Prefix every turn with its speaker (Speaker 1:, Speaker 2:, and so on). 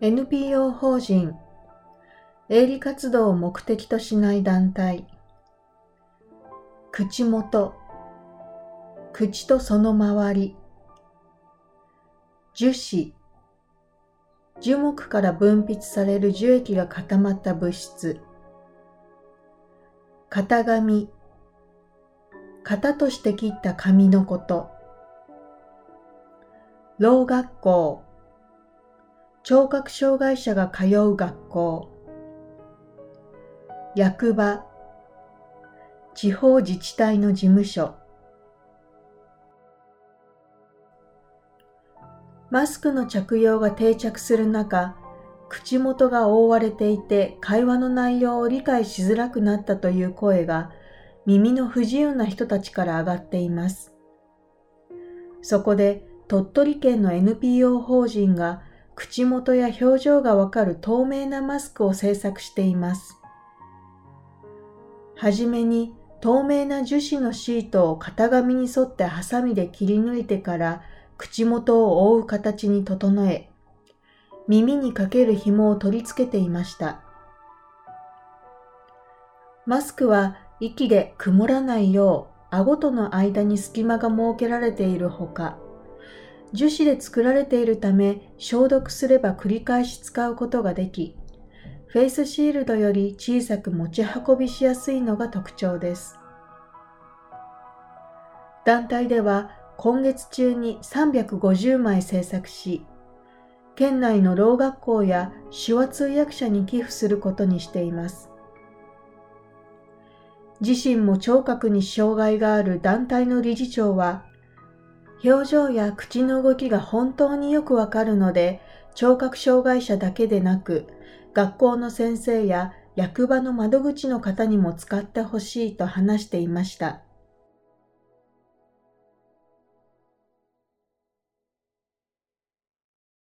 Speaker 1: NPO 法人。営利活動を目的としない団体。口元。口とその周り。樹脂。樹木から分泌される樹液が固まった物質。型紙。型として切った紙のこと。老学校。聴覚障害者が通う学校。役場。地方自治体の事務所。マスクの着用が定着する中、口元が覆われていて会話の内容を理解しづらくなったという声が耳の不自由な人たちから上がっています。そこで鳥取県の NPO 法人が口元や表情がわかる透明なマスクを制作しています。はじめに透明な樹脂のシートを型紙に沿ってハサミで切り抜いてから口元を覆う形に整え、耳にかける紐を取り付けていました。マスクは息で曇らないよう顎との間に隙間が設けられているほか、樹脂で作られているため消毒すれば繰り返し使うことができ、フェイスシールドより小さく持ち運びしやすいのが特徴です。団体では今月中に350枚制作し、県内の老学校や手話通訳者に寄付することにしています。自身も聴覚に障害がある団体の理事長は、表情や口の動きが本当によくわかるので、聴覚障害者だけでなく、学校の先生や役場の窓口の方にも使ってほしいと話していました。